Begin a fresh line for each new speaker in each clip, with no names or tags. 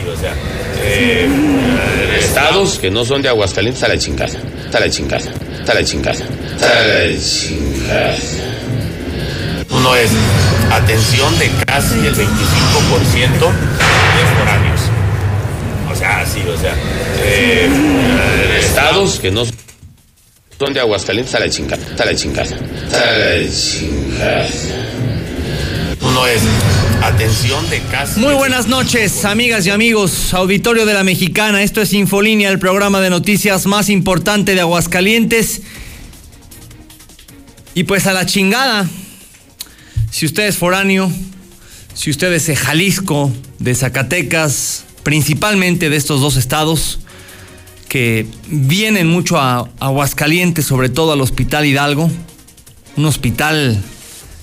o sea, estados que no son de Aguascalientes a la chingada, a la chingada, a la chingada. Uno es atención de casi el 25% de foráneos. O sea, sí, o sea, estados que no son de Aguascalientes a la chingada, a la chingada, a la chingada. Uno es atención de casi.
Muy buenas noches, amigas y amigos, auditorio de la Mexicana. Esto es Infolínea, el programa de noticias más importante de Aguascalientes. Y pues a la chingada. Si usted es foráneo, si usted es de Jalisco, de Zacatecas, principalmente de estos dos estados, que vienen mucho a Aguascalientes, sobre todo al Hospital Hidalgo, un hospital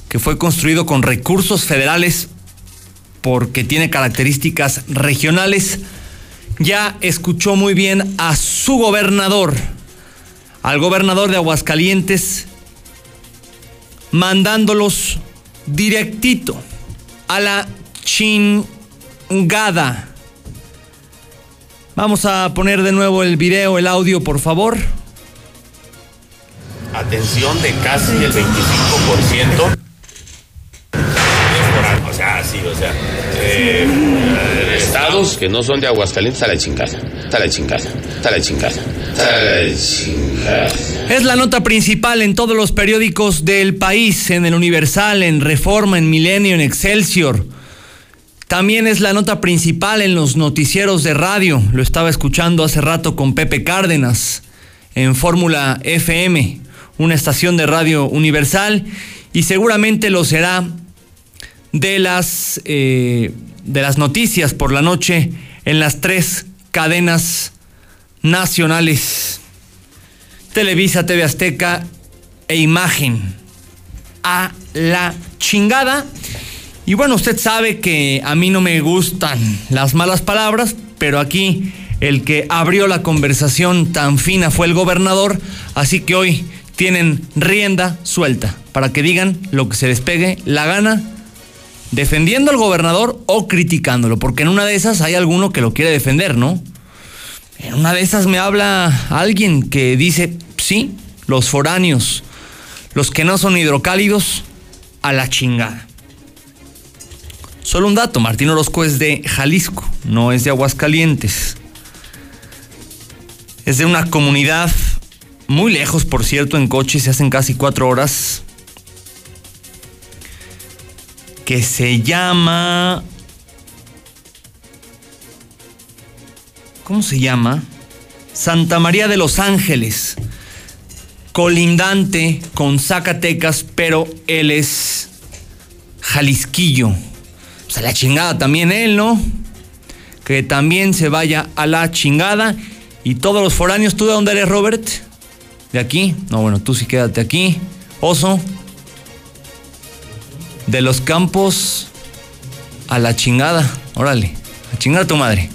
que fue construido con recursos federales porque tiene características regionales, ya escuchó muy bien a su gobernador, al gobernador de Aguascalientes, mandándolos directito a la chingada. Vamos a poner de nuevo el video, el audio, por favor.
Atención de casi el 25% o sea, sí, o sea, eh, estados que no son de Aguascalientes a la chingada, a la chingada, a la chingada, a la chingada.
Es la nota principal en todos los periódicos del país, en el Universal, en Reforma, en Milenio, en Excelsior. También es la nota principal en los noticieros de radio. Lo estaba escuchando hace rato con Pepe Cárdenas en Fórmula FM, una estación de radio universal, y seguramente lo será de las, eh, de las noticias por la noche en las tres cadenas nacionales. Televisa, TV Azteca e Imagen. A la chingada. Y bueno, usted sabe que a mí no me gustan las malas palabras, pero aquí el que abrió la conversación tan fina fue el gobernador, así que hoy tienen rienda suelta para que digan lo que se les pegue la gana defendiendo al gobernador o criticándolo, porque en una de esas hay alguno que lo quiere defender, ¿no? En una de esas me habla alguien que dice, sí, los foráneos, los que no son hidrocálidos, a la chingada. Solo un dato, Martín Orozco es de Jalisco, no es de Aguascalientes. Es de una comunidad muy lejos, por cierto, en coche se hacen casi cuatro horas que se llama... ¿Cómo se llama? Santa María de los Ángeles, colindante con Zacatecas, pero él es Jalisquillo. O sea, la chingada también él, ¿no? Que también se vaya a la chingada. Y todos los foráneos, ¿tú de dónde eres, Robert? ¿De aquí? No, bueno, tú sí quédate aquí. Oso de los campos a la chingada. Órale, a chingar a tu madre.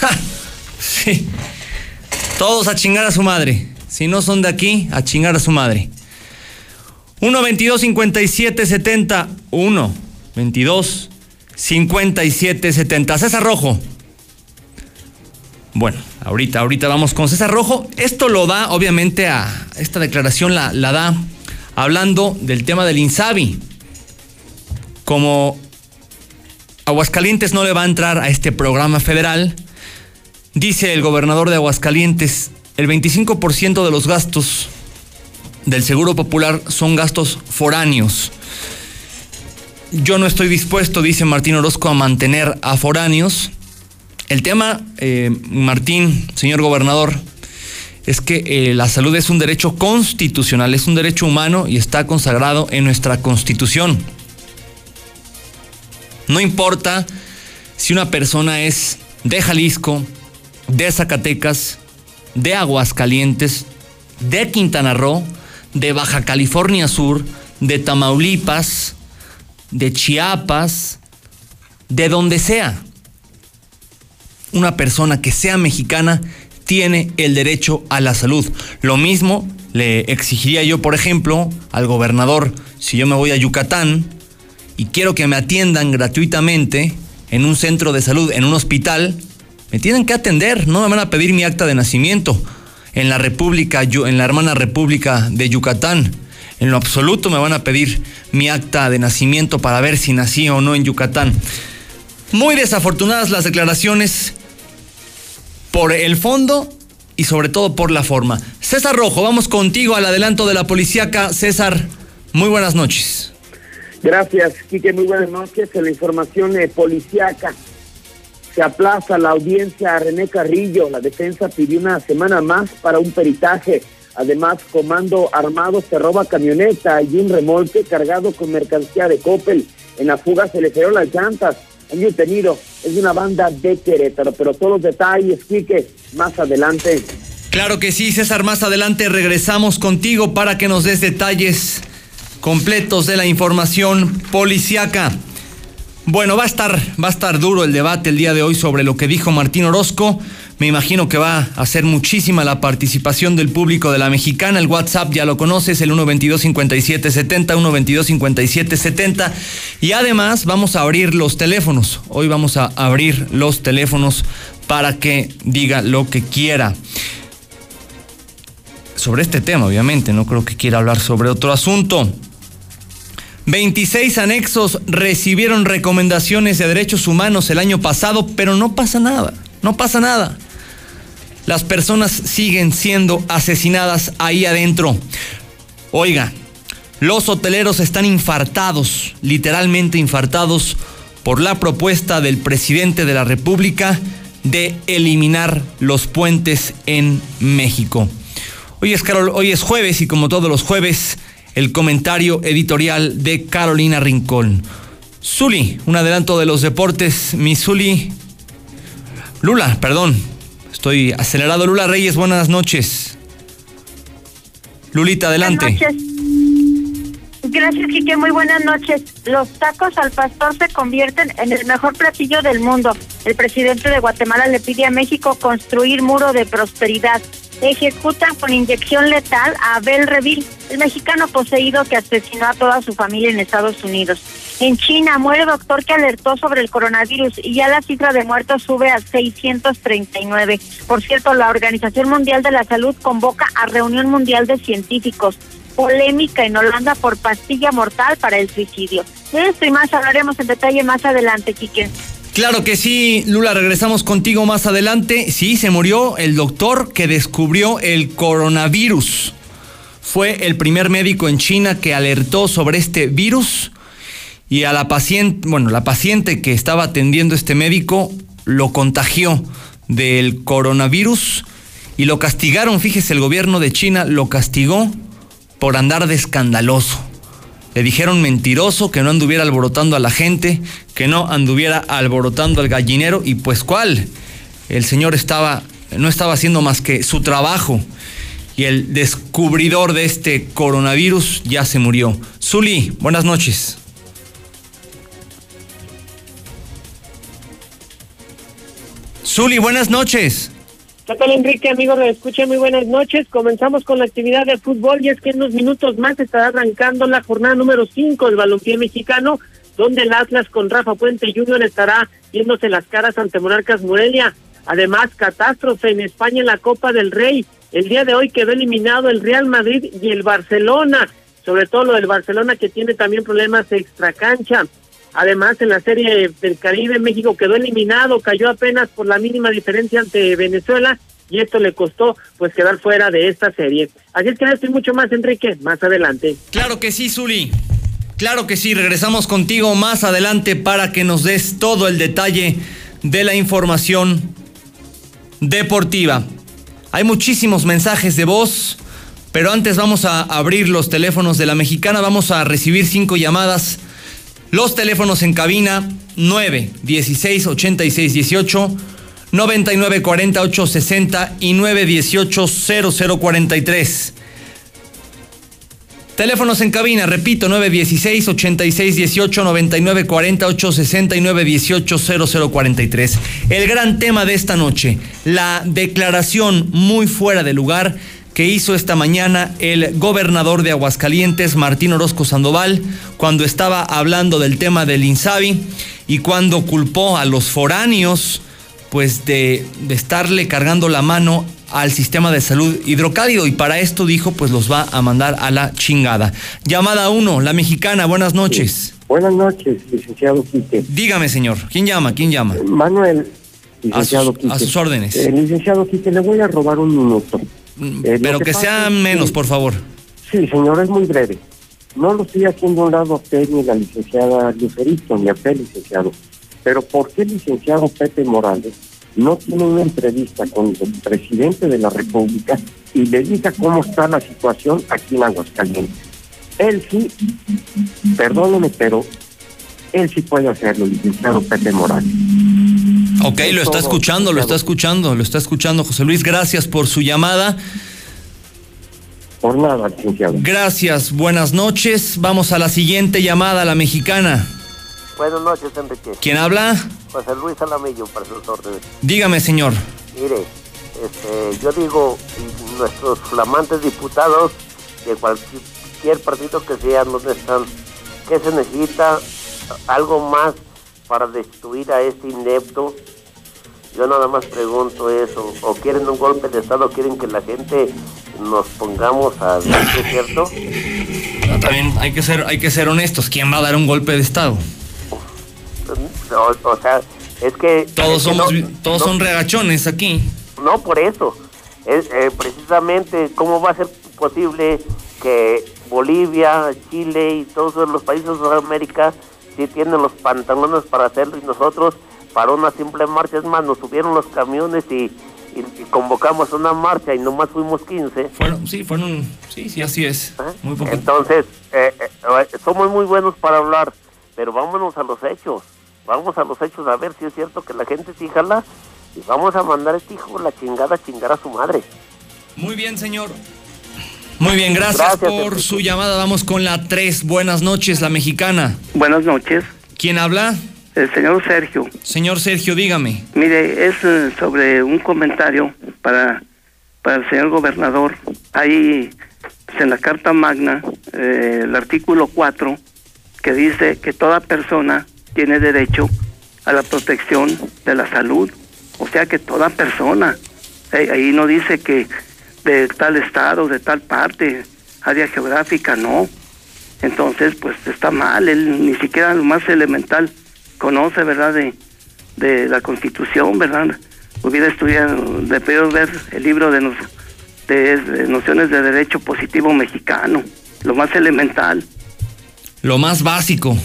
sí. Todos a chingar a su madre. Si no son de aquí, a chingar a su madre. 1 22 57 70 1 22 57 70 César Rojo. Bueno, ahorita, ahorita vamos con César Rojo. Esto lo da, obviamente, a esta declaración la, la da hablando del tema del INSABI como Aguascalientes no le va a entrar a este programa federal, dice el gobernador de Aguascalientes, el 25% de los gastos del Seguro Popular son gastos foráneos. Yo no estoy dispuesto, dice Martín Orozco, a mantener a foráneos. El tema, eh, Martín, señor gobernador, es que eh, la salud es un derecho constitucional, es un derecho humano y está consagrado en nuestra constitución. No importa si una persona es de Jalisco, de Zacatecas, de Aguascalientes, de Quintana Roo, de Baja California Sur, de Tamaulipas, de Chiapas, de donde sea. Una persona que sea mexicana tiene el derecho a la salud. Lo mismo le exigiría yo, por ejemplo, al gobernador, si yo me voy a Yucatán, y quiero que me atiendan gratuitamente en un centro de salud, en un hospital, me tienen que atender, no me van a pedir mi acta de nacimiento en la República, en la hermana República de Yucatán. En lo absoluto me van a pedir mi acta de nacimiento para ver si nací o no en Yucatán. Muy desafortunadas las declaraciones por el fondo y sobre todo por la forma. César Rojo, vamos contigo al adelanto de la policíaca. César, muy buenas noches.
Gracias, Quique, muy buenas noches. En la información eh, policíaca se aplaza la audiencia a René Carrillo. La defensa pidió una semana más para un peritaje. Además, Comando Armado se roba camioneta y un remolque cargado con mercancía de Coppel. En la fuga se le fueron las llantas. Han detenido. Es una banda de Querétaro, pero todos los detalles, Quique, más adelante.
Claro que sí, César, más adelante regresamos contigo para que nos des detalles completos de la información policiaca. Bueno, va a estar, va a estar duro el debate el día de hoy sobre lo que dijo Martín Orozco. Me imagino que va a ser muchísima la participación del público de la mexicana. El WhatsApp ya lo conoces, el 122-5770, 122-5770. Y además vamos a abrir los teléfonos. Hoy vamos a abrir los teléfonos para que diga lo que quiera. Sobre este tema, obviamente, no creo que quiera hablar sobre otro asunto. 26 anexos recibieron recomendaciones de derechos humanos el año pasado, pero no pasa nada, no pasa nada. Las personas siguen siendo asesinadas ahí adentro. Oiga, los hoteleros están infartados, literalmente infartados, por la propuesta del presidente de la República de eliminar los puentes en México. Hoy es, Carol, hoy es jueves y como todos los jueves el comentario editorial de Carolina Rincón. Zuli, un adelanto de los deportes. Mi Zuli. Lula, perdón. Estoy acelerado. Lula Reyes, buenas noches. Lulita, adelante.
Buenas noches. Gracias, Quique. Muy buenas noches. Los tacos al pastor se convierten en el mejor platillo del mundo. El presidente de Guatemala le pide a México construir muro de prosperidad ejecutan con inyección letal a Abel Reville, el mexicano poseído que asesinó a toda su familia en Estados Unidos. En China muere doctor que alertó sobre el coronavirus y ya la cifra de muertos sube a 639. Por cierto, la Organización Mundial de la Salud convoca a reunión mundial de científicos. Polémica en Holanda por pastilla mortal para el suicidio. De esto y más hablaremos en detalle más adelante, Quique.
Claro que sí, Lula, regresamos contigo más adelante. Sí, se murió el doctor que descubrió el coronavirus. Fue el primer médico en China que alertó sobre este virus y a la paciente, bueno, la paciente que estaba atendiendo este médico lo contagió del coronavirus y lo castigaron, fíjese, el gobierno de China lo castigó por andar de escandaloso. Le dijeron mentiroso, que no anduviera alborotando a la gente, que no anduviera alborotando al gallinero y pues cuál. El señor estaba no estaba haciendo más que su trabajo y el descubridor de este coronavirus ya se murió. Zuli, buenas noches. Zuli, buenas noches.
¿Qué Enrique? Amigos, me escuchen, muy buenas noches. Comenzamos con la actividad de fútbol y es que en unos minutos más estará arrancando la jornada número 5 del balompié mexicano, donde el Atlas con Rafa Puente Jr. estará viéndose las caras ante Monarcas Morelia. Además, catástrofe en España en la Copa del Rey. El día de hoy quedó eliminado el Real Madrid y el Barcelona, sobre todo lo del Barcelona que tiene también problemas extra cancha. Además, en la serie del Caribe, México quedó eliminado, cayó apenas por la mínima diferencia ante Venezuela y esto le costó pues quedar fuera de esta serie. Así es que estoy mucho más, Enrique, más adelante.
Claro que sí, Zuli. Claro que sí, regresamos contigo más adelante para que nos des todo el detalle de la información deportiva. Hay muchísimos mensajes de voz, pero antes vamos a abrir los teléfonos de la mexicana, vamos a recibir cinco llamadas los teléfonos en cabina 9 16 86 18 99 48 60 y 9 18 00 43. Teléfonos en cabina, repito, 916 86 18 99 48 69 18 00 43. El gran tema de esta noche, la declaración muy fuera de lugar que hizo esta mañana el gobernador de Aguascalientes, Martín Orozco Sandoval, cuando estaba hablando del tema del INSABI y cuando culpó a los foráneos pues de, de estarle cargando la mano al sistema de salud hidrocálido y para esto dijo pues los va a mandar a la chingada. Llamada 1, la mexicana, buenas noches.
Buenas noches, licenciado Quique.
Dígame, señor, ¿quién llama? ¿Quién llama?
Manuel,
A
licenciado
sus, a sus órdenes.
Eh, licenciado Quique, le voy a robar un minuto.
Mm,
eh,
Pero que sea menos, por favor.
Sí, señor, es muy breve. No lo estoy haciendo a un lado a usted ni a la licenciada Lucerito, ni a usted, licenciado. Pero ¿por qué el licenciado Pepe Morales no tiene una entrevista con el presidente de la República y le diga cómo está la situación aquí en Aguascalientes? Él sí, perdóneme, pero él sí puede hacerlo, licenciado Pepe Morales.
Ok, lo está escuchando, lo está escuchando, lo está escuchando José Luis. Gracias por su llamada.
Por nada, licenciado.
Gracias, buenas noches. Vamos a la siguiente llamada, la mexicana.
Buenas noches, Enrique.
¿Quién habla?
José Luis Alamillo, para sus órdenes.
Dígame, señor.
Mire, este, yo digo, nuestros flamantes diputados de cualquier partido que sean, ¿dónde están? ¿Qué se necesita? ¿Algo más para destruir a este inepto? Yo nada más pregunto eso. ¿O quieren un golpe de Estado? ¿Quieren que la gente nos pongamos a... ¿no es cierto?
También hay que ser, hay que ser honestos. ¿Quién va a dar un golpe de estado?
O, o sea, es que...
Todos
es que
somos,
no-
todos
no-
son regachones aquí.
No, por eso. Es eh, precisamente cómo va a ser posible que Bolivia, Chile y todos los países de Sudamérica sí tienen los pantalones para hacerlo y nosotros para una simple marcha, es más, nos subieron los camiones y, y- y convocamos una marcha y nomás fuimos 15.
Fueron, sí, fueron, sí, sí, así es.
¿eh?
Muy poco.
Entonces, eh, eh, somos muy buenos para hablar, pero vámonos a los hechos. Vamos a los hechos a ver si es cierto que la gente sí jala y vamos a mandar a este hijo la chingada a chingar a su madre.
Muy bien, señor. Muy bien, gracias,
Gracias,
por su llamada. Vamos con la 3. Buenas noches, la mexicana.
Buenas noches,
¿Quién habla?
el señor Sergio.
Señor Sergio, dígame.
Mire, es eh, sobre un comentario para, para el señor gobernador. Ahí pues, en la Carta Magna, eh, el artículo 4, que dice que toda persona tiene derecho a la protección de la salud. O sea que toda persona. Eh, ahí no dice que de tal estado, de tal parte, área geográfica, no. Entonces, pues está mal, él ni siquiera lo más elemental conoce, ¿verdad?, de, de la Constitución, ¿verdad? Hubiera estudiado, debió ver el libro de, de, de nociones de derecho positivo mexicano, lo más elemental.
Lo más básico.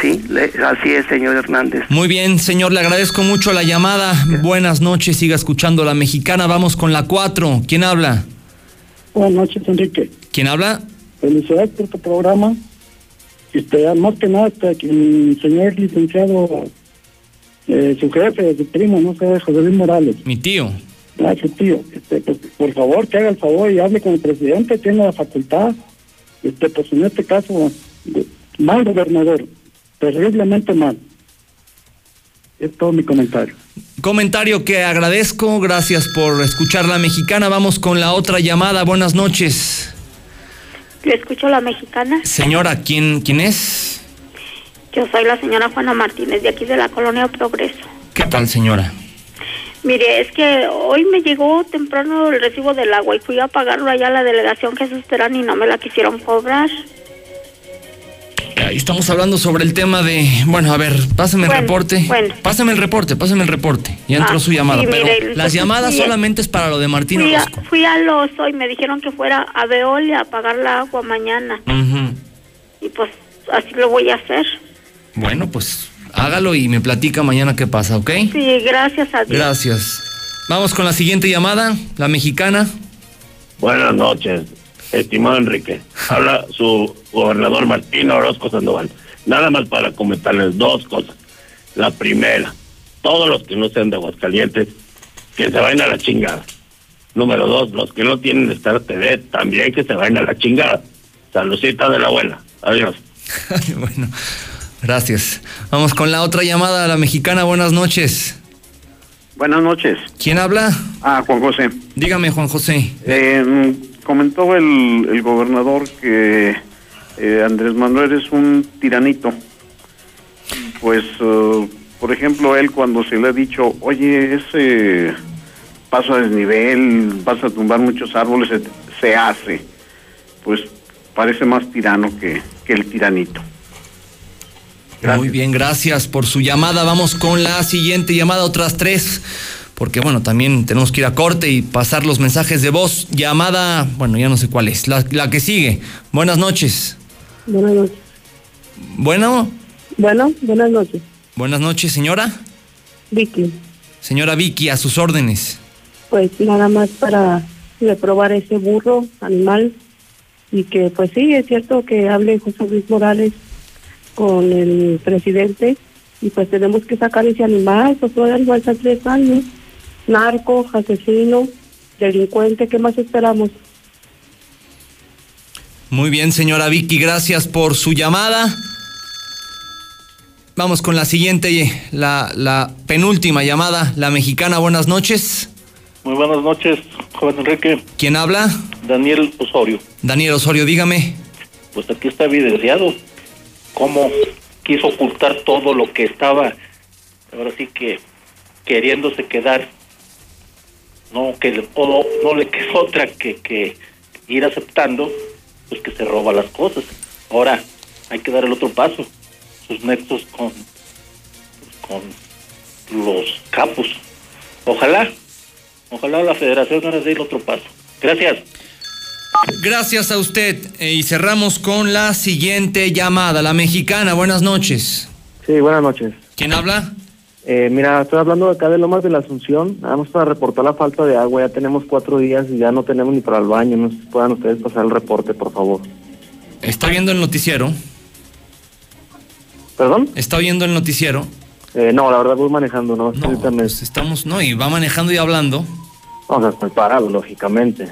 Sí, le- así es, señor Hernández.
Muy bien, señor, le agradezco mucho la llamada. Buenas noches, siga escuchando la mexicana. Vamos con la 4. ¿Quién habla?
Buenas noches, Enrique.
¿Quién habla?
Felicidades por tu programa. Este, más que nada, este, que el señor licenciado, eh, su jefe, su primo, no sé, José Luis Morales,
Mi tío.
ah, su tío, este, pues, por favor, que haga el favor y hable con el presidente, tiene la facultad. Este, pues en este caso, mal gobernador, terriblemente mal. Es todo mi comentario.
Comentario que agradezco. Gracias por escuchar la mexicana. Vamos con la otra llamada. Buenas noches.
Le escucho la mexicana.
Señora, ¿quién, quién es?
Yo soy la señora Juana Martínez de aquí de la colonia Progreso.
¿Qué tal, señora?
Mire, es que hoy me llegó temprano el recibo del agua y fui a pagarlo allá a la delegación Jesús Terán y no me la quisieron cobrar.
Estamos hablando sobre el tema de. Bueno, a ver, pásame el
Bueno,
reporte.
bueno.
Pásame el reporte, pásame el reporte. Ya entró
Ah,
su llamada.
sí,
pero
mire,
las llamadas solamente es para lo de Martín
Fui, a,
Orozco.
fui al Oso y me dijeron que fuera a Veolia a pagar la agua mañana. Y pues así lo voy a hacer.
Bueno, pues hágalo y me platica mañana qué pasa, ¿ok?
Sí, gracias a Dios.
Gracias. Vamos con la siguiente llamada, la mexicana.
Buenas noches, estimado Enrique. Habla su gobernador Martín Orozco Sandoval. Nada más para comentarles dos cosas. La primera, todos los que no sean de Aguascalientes, que se vayan a la chingada. Número dos, los que no tienen Star TV, también que se vayan a la chingada. Saludcita de la abuela. Adiós.
bueno, gracias. Vamos con la otra llamada, la mexicana. Buenas noches.
Buenas noches.
¿Quién habla?
Ah, Juan José.
Dígame, Juan José.
Eh, comentó el, el gobernador que eh, Andrés Manuel es un tiranito. pues, eh, por ejemplo, él cuando se le ha dicho, oye, ese paso a desnivel, vas a tumbar muchos árboles, se, se hace, pues parece más tirano que, que el tiranito.
Muy bien, gracias por su llamada. Vamos con la siguiente llamada, otras tres, porque bueno, también tenemos que ir a corte y pasar los mensajes de voz. Llamada, bueno, ya no sé cuál es, la, la que sigue. Buenas noches.
Buenas noches.
Bueno,
Bueno, buenas noches.
buenas noches, señora.
Vicky,
Señora Vicky, a sus órdenes.
pues nada más para reprobar ese burro animal y que pues sí, es cierto que hable José Luis Morales con el presidente y pues tenemos que sacar ese animal, pues todo el animal está tres años, narco, asesino, delincuente, ¿qué más esperamos?
Muy bien, señora Vicky, gracias por su llamada. Vamos con la siguiente, la, la penúltima llamada, la mexicana. Buenas noches.
Muy buenas noches, joven Enrique.
¿Quién habla?
Daniel Osorio.
Daniel Osorio, dígame.
Pues aquí está evidenciado cómo quiso ocultar todo lo que estaba, ahora sí que queriéndose quedar. No, que o no le quedó otra que, que ir aceptando, pues que se roba las cosas. Ahora hay que dar el otro paso, sus nexos con, con los capos. Ojalá, ojalá la federación ahora dé el otro paso. Gracias.
Gracias a usted. Eh, y cerramos con la siguiente llamada, la mexicana. Buenas noches.
Sí, buenas noches.
¿Quién habla?
Eh, mira, estoy hablando acá de Lomas de la Asunción, nada más para reportar la falta de agua, ya tenemos cuatro días y ya no tenemos ni para el baño, no sé si puedan ustedes pasar el reporte, por favor.
¿Está viendo el noticiero?
¿Perdón?
¿Está viendo el noticiero?
Eh, no, la verdad voy manejando, no,
No, pues estamos, no, y va manejando y hablando.
O sea, estoy parado, lógicamente.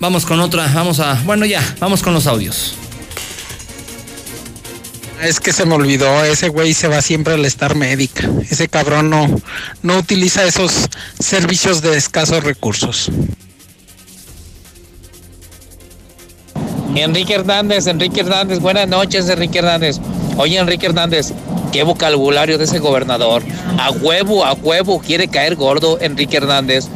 Vamos con otra, vamos a, bueno ya, vamos con los audios.
Es que se me olvidó, ese güey se va siempre al Star Médica. Ese cabrón no, no utiliza esos servicios de escasos recursos.
Enrique Hernández, Enrique Hernández, buenas noches, Enrique Hernández. Oye, Enrique Hernández, qué vocabulario de ese gobernador. A huevo, a huevo, quiere caer gordo, Enrique Hernández.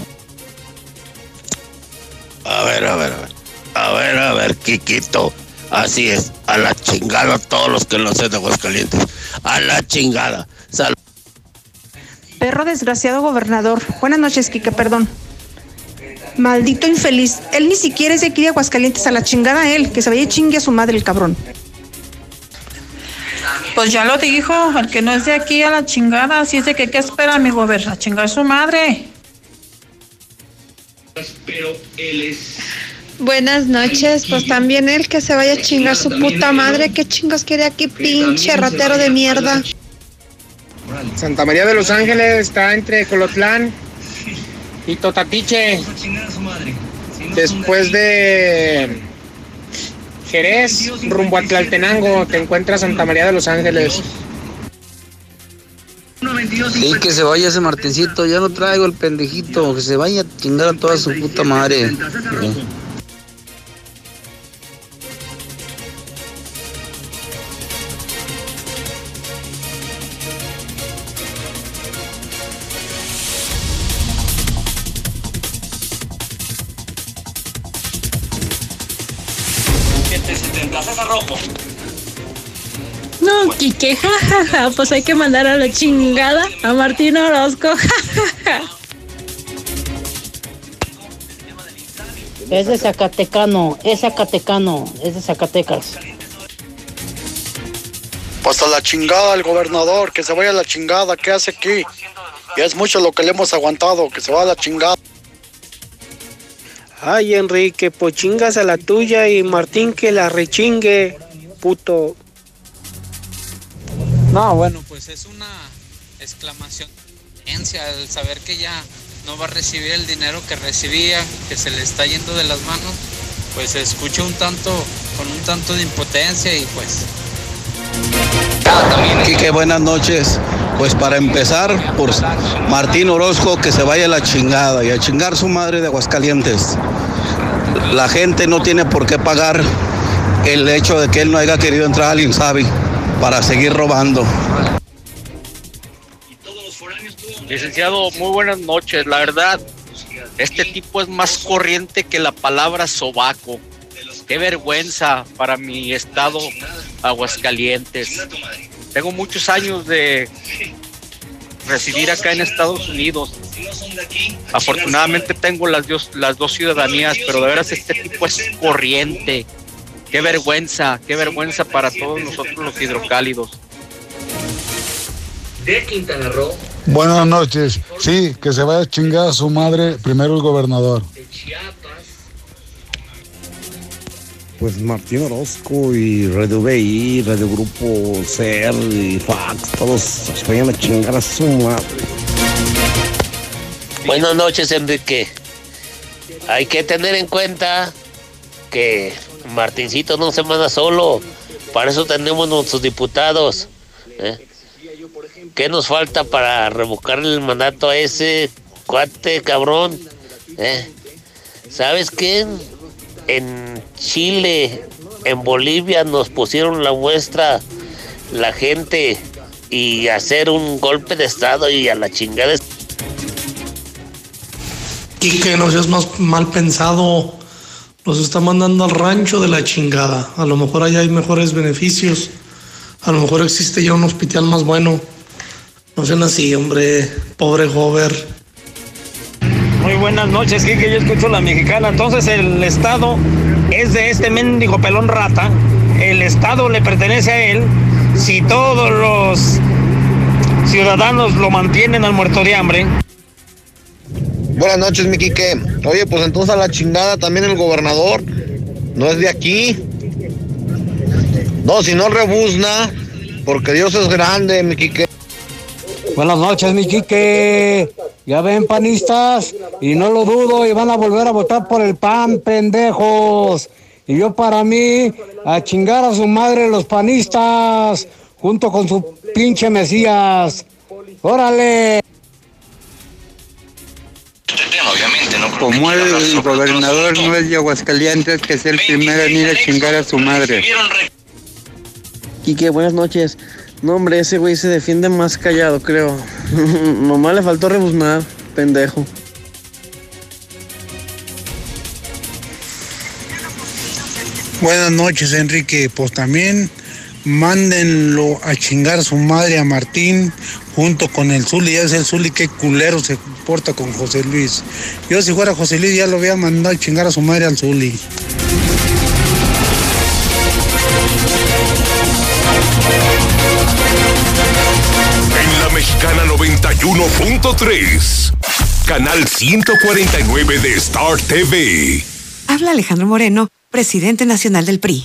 A ver, a ver, a ver. A ver, a ver, Kikito. Así es. A la chingada todos los que no sean de Aguascalientes. A la chingada. Sal
Perro desgraciado gobernador. Buenas noches, Quique, perdón. Maldito infeliz. Él ni siquiera es de aquí de Aguascalientes. A la chingada él. Que se vaya y chingue a su madre el cabrón.
Pues ya lo dijo, el que no es de aquí a la chingada, así es de que qué espera mi gobierno, a chingar a su madre.
Pero él es.
Buenas noches, pues también él que se vaya a chingar su puta madre, ¿qué chingos quiere aquí, pinche ratero de mierda?
Santa María de los Ángeles está entre Colotlán y Totatiche. Después de Jerez, rumbo a Tlaltenango, te encuentras Santa María de los Ángeles.
Y que se vaya ese Martincito, ya no traigo el pendejito, que se vaya a chingar a toda su puta madre.
Quique, jajaja, pues hay que mandar a la chingada a Martín Orozco, jajaja.
Es de Zacatecano, es Zacatecano, es de Zacatecas.
Pues a la chingada el gobernador, que se vaya a la chingada, ¿qué hace aquí? Y es mucho lo que le hemos aguantado, que se vaya a la chingada.
Ay, Enrique, pues chingas a la tuya y Martín que la rechingue, puto.
No, bueno, pues es una exclamación de impotencia al saber que ya no va a recibir el dinero que recibía, que se le está yendo de las manos, pues se escucha un tanto, con un tanto de impotencia y pues
Quique, buenas noches. Pues para empezar, por Martín Orozco que se vaya a la chingada y a chingar su madre de Aguascalientes. La gente no tiene por qué pagar el hecho de que él no haya querido entrar al INSABI para seguir robando.
Licenciado, muy buenas noches. La verdad, este tipo es más corriente que la palabra sobaco. Qué vergüenza para mi estado Aguascalientes. Tengo muchos años de residir acá en Estados Unidos. Afortunadamente tengo las las dos ciudadanías, pero de veras este tipo es corriente. Qué vergüenza, qué vergüenza para todos nosotros los hidrocálidos.
De Quintana Roo.
Buenas noches. Sí, que se vaya a chingar a su madre primero el gobernador.
Pues Martín Orozco y Radio BI, Radio Grupo CER y Fax, todos se vayan a chingar a su madre.
Buenas noches, Enrique. Hay que tener en cuenta que Martincito no se manda solo. Para eso tenemos nuestros diputados. ¿eh? ¿Qué nos falta para revocar el mandato a ese cuate cabrón? ¿Eh? ¿Sabes qué? En Chile, en Bolivia nos pusieron la muestra la gente y hacer un golpe de estado y a la chingada.
Quique, no seas más mal pensado. Nos está mandando al rancho de la chingada. A lo mejor allá hay mejores beneficios. A lo mejor existe ya un hospital más bueno. No sean así, hombre. Pobre Hover.
Muy buenas noches, Kike. Yo escucho la mexicana. Entonces, el Estado es de este mendigo pelón rata. El Estado le pertenece a él. Si todos los ciudadanos lo mantienen al muerto de hambre.
Buenas noches, mi Quique. Oye, pues entonces a la chingada también el gobernador. No es de aquí. No, si no rebuzna, porque Dios es grande, mi.
Buenas noches, mi Quique. Ya ven, panistas, y no lo dudo, y van a volver a votar por el PAN, pendejos. Y yo para mí, a chingar a su madre los panistas, junto con su pinche Mesías. Órale.
Como el gobernador no es de Aguascalientes, que es el primero en ir a chingar a su madre.
Quique, buenas noches. No, hombre, ese güey se defiende más callado, creo. Nomás le faltó rebuznar, pendejo.
Buenas noches, Enrique. Pues también mándenlo a chingar a su madre a Martín junto con el Zuli. Ya es el Zuli, qué culero se porta con José Luis. Yo si fuera José Luis ya lo había mandado a chingar a su madre al Zuli.
En la mexicana 91.3, canal 149 de Star TV.
Habla Alejandro Moreno, presidente nacional del PRI.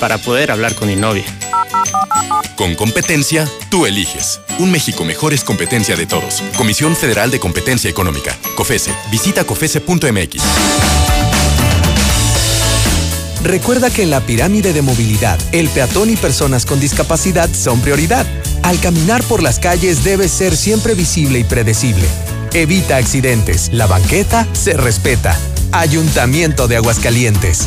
para poder hablar con mi novia.
Con competencia, tú eliges. Un México mejor es competencia de todos. Comisión Federal de Competencia Económica. COFESE. Visita COFESE.mx.
Recuerda que en la pirámide de movilidad, el peatón y personas con discapacidad son prioridad. Al caminar por las calles debe ser siempre visible y predecible. Evita accidentes. La banqueta se respeta. Ayuntamiento de Aguascalientes.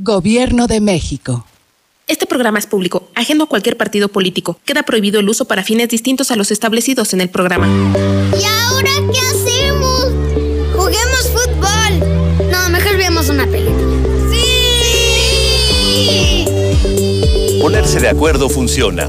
Gobierno de México.
Este programa es público, ajeno a cualquier partido político. Queda prohibido el uso para fines distintos a los establecidos en el programa.
¿Y ahora qué hacemos? Juguemos fútbol. No, mejor veamos una película. ¡Sí!
Ponerse de acuerdo funciona.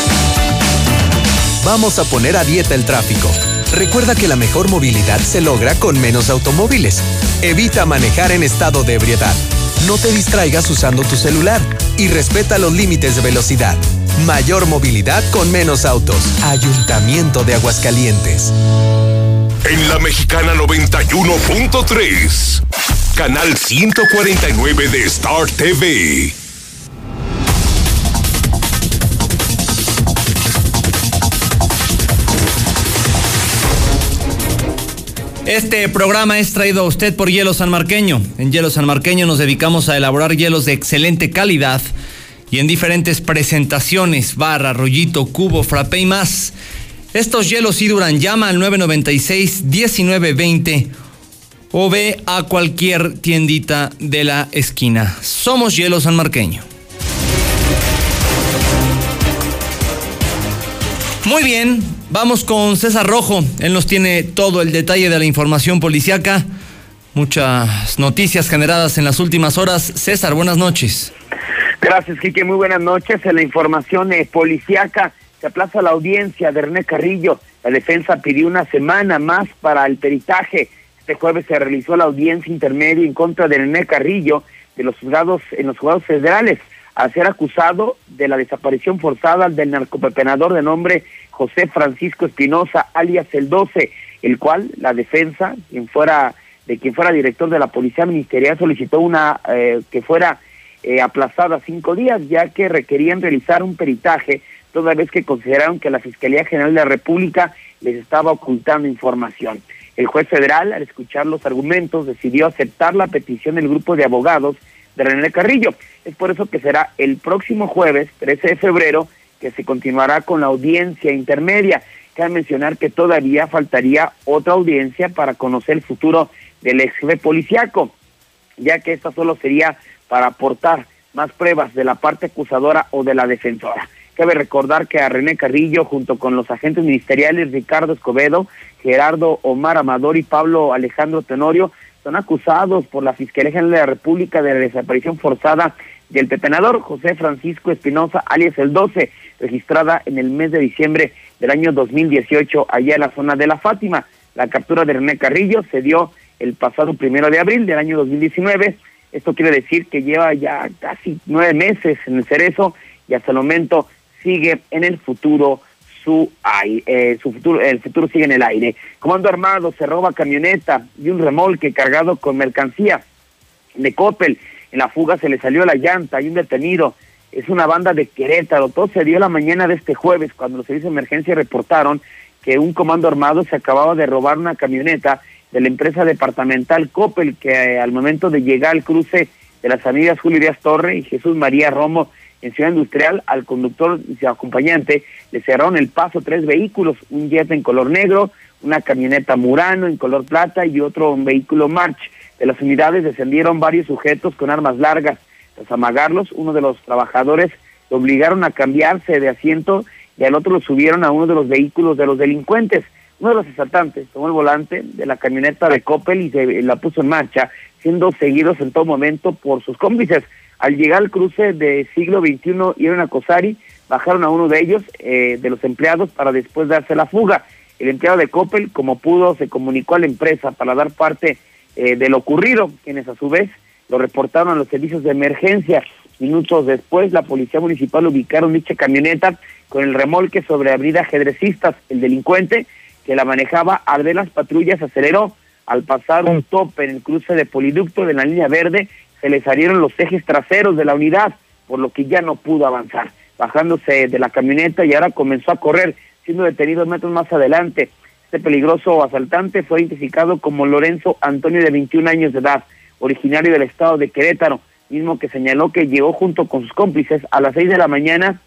Vamos a poner a dieta el tráfico. Recuerda que la mejor movilidad se logra con menos automóviles. Evita manejar en estado de ebriedad. No te distraigas usando tu celular y respeta los límites de velocidad. Mayor movilidad con menos autos. Ayuntamiento de Aguascalientes.
En la Mexicana 91.3, canal 149 de Star TV.
Este programa es traído a usted por Hielo San Marqueño. En Hielo San Marqueño nos dedicamos a elaborar hielos de excelente calidad y en diferentes presentaciones, barra, rollito, cubo, frappé y más. Estos hielos sí duran. Llama al 996-1920 o ve a cualquier tiendita de la esquina. Somos Hielo San Marqueño. Muy bien, vamos con César Rojo. Él nos tiene todo el detalle de la información policiaca. Muchas noticias generadas en las últimas horas. César, buenas noches.
Gracias, Quique. Muy buenas noches. En la información eh, policiaca se aplaza la audiencia de René Carrillo. La defensa pidió una semana más para el peritaje. Este jueves se realizó la audiencia intermedia en contra de René Carrillo de los juzgados en los juzgados federales a ser acusado de la desaparición forzada del narcopepenador de nombre José Francisco Espinosa, alias el 12, el cual la defensa, quien fuera de quien fuera director de la policía ministerial, solicitó una eh, que fuera eh, aplazada cinco días, ya que requerían realizar un peritaje, toda vez que consideraron que la Fiscalía General de la República les estaba ocultando información. El juez federal, al escuchar los argumentos, decidió aceptar la petición del grupo de abogados de René Carrillo. Es por eso que será el próximo jueves, 13 de febrero, que se continuará con la audiencia intermedia. Cabe mencionar que todavía faltaría otra audiencia para conocer el futuro del ex jefe policiaco, ya que esta solo sería para aportar más pruebas de la parte acusadora o de la defensora. Cabe recordar que a René Carrillo, junto con los agentes ministeriales Ricardo Escobedo, Gerardo Omar Amador y Pablo Alejandro Tenorio, son acusados por la Fiscalía General de la República de la desaparición forzada del pepenador José Francisco Espinosa, alias el 12, registrada en el mes de diciembre del año 2018 allá en la zona de La Fátima. La captura de René Carrillo se dio el pasado primero de abril del año 2019. Esto quiere decir que lleva ya casi nueve meses en el cerezo y hasta el momento sigue en el futuro su, eh, su futuro, el futuro sigue en el aire. Comando Armado se roba camioneta y un remolque cargado con mercancía de Coppel. En la fuga se le salió la llanta, hay un detenido. Es una banda de Querétaro. Todo se dio la mañana de este jueves cuando los servicios de emergencia reportaron que un comando armado se acababa de robar una camioneta de la empresa departamental Coppel, que eh, al momento de llegar al cruce de las avenidas Julio Díaz Torre y Jesús María Romo en Ciudad Industrial, al conductor y su acompañante le cerraron el paso tres vehículos, un jet en color negro, una camioneta Murano en color plata y otro un vehículo March. De las unidades descendieron varios sujetos con armas largas. Tras amagarlos, uno de los trabajadores lo obligaron a cambiarse de asiento y al otro lo subieron a uno de los vehículos de los delincuentes. Uno de los asaltantes tomó el volante de la camioneta de Coppel y se la puso en marcha, siendo seguidos en todo momento por sus cómplices. Al llegar al cruce de siglo XXI y a Cosari, bajaron a uno de ellos, eh, de los empleados, para después darse la fuga. El empleado de Coppel, como pudo, se comunicó a la empresa para dar parte eh, de lo ocurrido, quienes a su vez lo reportaron a los servicios de emergencia. Minutos después, la policía municipal ubicaron dicha camioneta con el remolque sobre avenida Ajedrecistas. El delincuente que la manejaba al ver las patrullas aceleró. Al pasar un tope en el cruce de poliducto de la línea verde, se le salieron los ejes traseros de la unidad, por lo que ya no pudo avanzar, bajándose de la camioneta y ahora comenzó a correr, siendo detenido metros más adelante. Este peligroso asaltante fue identificado como Lorenzo Antonio de 21 años de edad, originario del estado de Querétaro, mismo que señaló que llegó junto con sus cómplices a las 6 de la mañana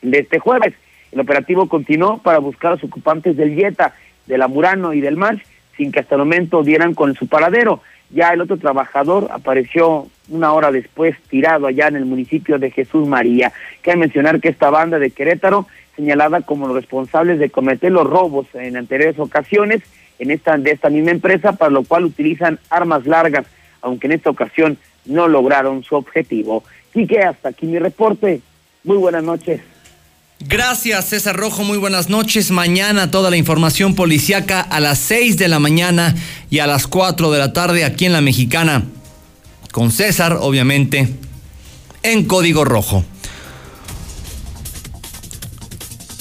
de este jueves. El operativo continuó para buscar a los ocupantes del Yeta, del Amurano y del March, sin que hasta el momento dieran con su paradero. Ya el otro trabajador apareció una hora después tirado allá en el municipio de Jesús María. Cabe mencionar que esta banda de Querétaro, señalada como los responsables de cometer los robos en anteriores ocasiones en esta, de esta misma empresa, para lo cual utilizan armas largas, aunque en esta ocasión no lograron su objetivo. Quique, hasta aquí mi reporte. Muy buenas noches.
Gracias, César Rojo. Muy buenas noches. Mañana toda la información policiaca a las 6 de la mañana y a las 4 de la tarde aquí en La Mexicana. Con César, obviamente, en código rojo.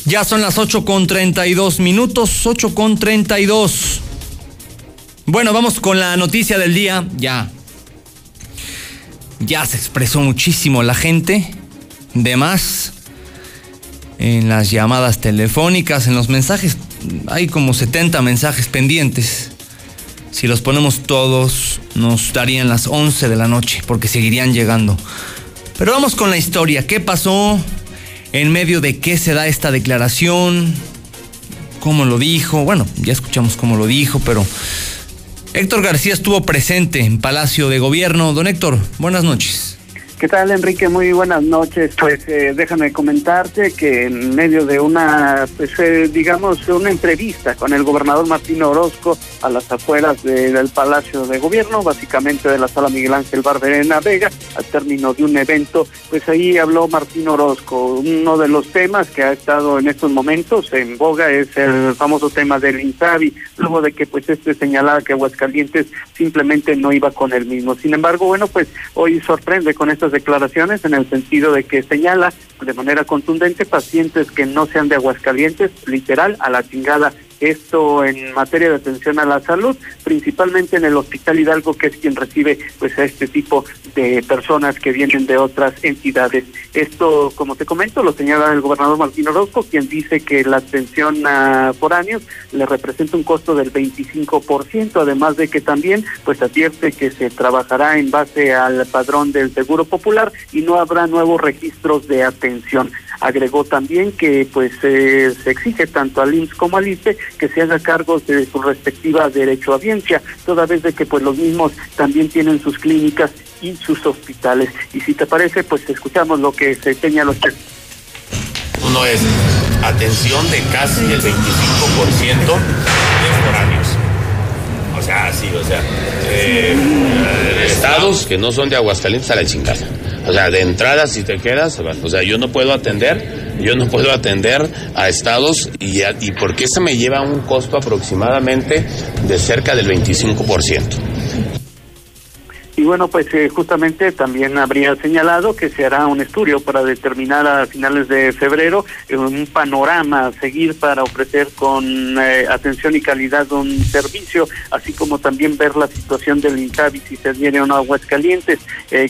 Ya son las 8 con 32 minutos, 8 con 32. Bueno, vamos con la noticia del día. Ya. Ya se expresó muchísimo la gente. De más en las llamadas telefónicas, en los mensajes. Hay como 70 mensajes pendientes. Si los ponemos todos, nos darían las 11 de la noche, porque seguirían llegando. Pero vamos con la historia. ¿Qué pasó? ¿En medio de qué se da esta declaración? ¿Cómo lo dijo? Bueno, ya escuchamos cómo lo dijo, pero Héctor García estuvo presente en Palacio de Gobierno. Don Héctor, buenas noches.
¿Qué tal, Enrique? Muy buenas noches. Pues eh, déjame comentarte que en medio de una, pues eh, digamos, una entrevista con el gobernador Martín Orozco a las afueras del Palacio de Gobierno, básicamente de la Sala Miguel Ángel Barberena Vega, al término de un evento, pues ahí habló Martín Orozco. Uno de los temas que ha estado en estos momentos en boga es el famoso tema del INSABI, luego de que pues este señalaba que Aguascalientes simplemente no iba con el mismo. Sin embargo, bueno, pues hoy sorprende con esta declaraciones en el sentido de que señala de manera contundente pacientes que no sean de Aguascalientes, literal, a la chingada esto en materia de atención a la salud, principalmente en el Hospital Hidalgo, que es quien recibe pues a este tipo de personas que vienen de otras entidades. Esto, como te comento, lo señala el gobernador Martín Orozco, quien dice que la atención a foráneos le representa un costo del 25%, además de que también pues advierte que se trabajará en base al padrón del Seguro Popular y no habrá nuevos registros de atención. Agregó también que pues eh, se exige tanto al IMSS como al ICE que se haga cargo de su respectiva derecho a audiencia, toda vez de que pues los mismos también tienen sus clínicas y sus hospitales. Y si te parece, pues escuchamos lo que se señala usted.
Uno es atención de casi el 25% de foráneos. O sea, sí, o sea, eh, estados que no son de Aguascalientes a la chingada. O sea, de entrada si te quedas, o sea, yo no puedo atender, yo no puedo atender a estados y, y porque eso me lleva a un costo aproximadamente de cerca del 25%.
Y bueno, pues eh, justamente también habría señalado que se hará un estudio para determinar a finales de febrero eh, un panorama a seguir para ofrecer con eh, atención y calidad un servicio, así como también ver la situación del INSABI si se adhiere o no Aguascalientes.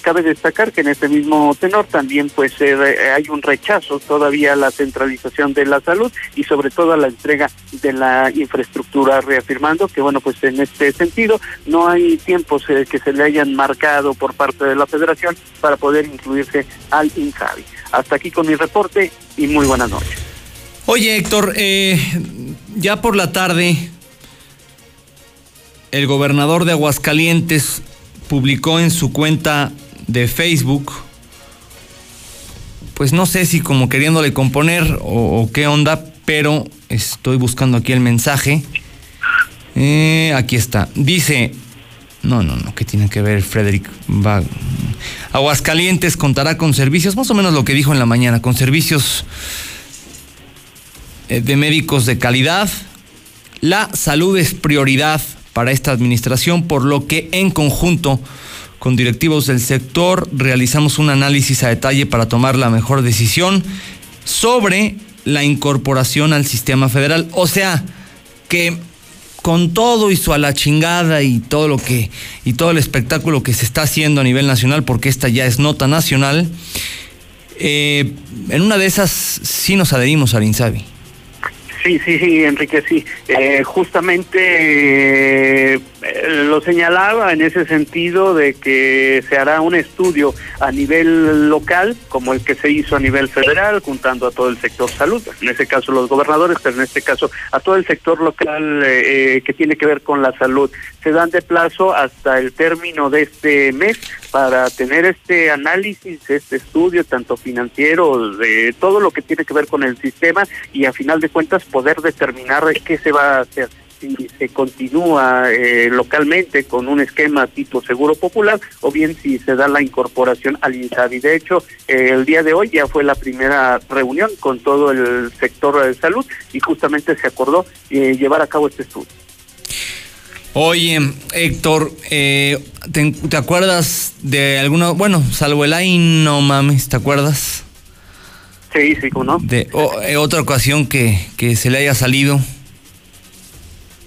cabe destacar que en este mismo tenor también pues hay un rechazo todavía a la centralización de la salud y sobre todo a la entrega de la infraestructura, reafirmando que bueno, pues en este sentido no hay tiempos que se le hayan marcado por parte de la federación para poder incluirse al INSABI. Hasta aquí con mi reporte y muy buenas noches.
Oye Héctor, eh, ya por la tarde el gobernador de Aguascalientes publicó en su cuenta de Facebook, pues no sé si como queriéndole componer o, qué onda, pero estoy buscando aquí el mensaje. Eh, aquí está. Dice, no, no, no, ¿qué tiene que ver Frederick Aguascalientes contará con servicios, más o menos lo que dijo en la mañana, con servicios eh, de médicos de calidad. La salud es prioridad para esta administración, por lo que en conjunto con directivos del sector realizamos un análisis a detalle para tomar la mejor decisión sobre la incorporación al sistema federal. O sea, que con todo y su a la chingada y todo lo que y todo el espectáculo que se está haciendo a nivel nacional, porque esta ya es nota nacional, eh, en una de esas sí nos adherimos al INSABI.
Sí, sí, sí, Enrique, sí. Eh, justamente eh, lo señalaba en ese sentido de que se hará un estudio a nivel local, como el que se hizo a nivel federal, juntando a todo el sector salud, en este caso los gobernadores, pero en este caso a todo el sector local eh, que tiene que ver con la salud. Se dan de plazo hasta el término de este mes para tener este análisis, este estudio, tanto financiero, de todo lo que tiene que ver con el sistema y a final de cuentas poder determinar qué se va a hacer si se continúa eh, localmente con un esquema tipo seguro popular o bien si se da la incorporación al INSABI. De hecho, eh, el día de hoy ya fue la primera reunión con todo el sector de salud y justamente se acordó eh, llevar a cabo este estudio.
Oye, Héctor, ¿te, acuerdas de alguna, bueno, salvo el ahí, no mames, ¿te acuerdas?
Sí, sí, ¿cómo no?
De otra ocasión que, que se le haya salido.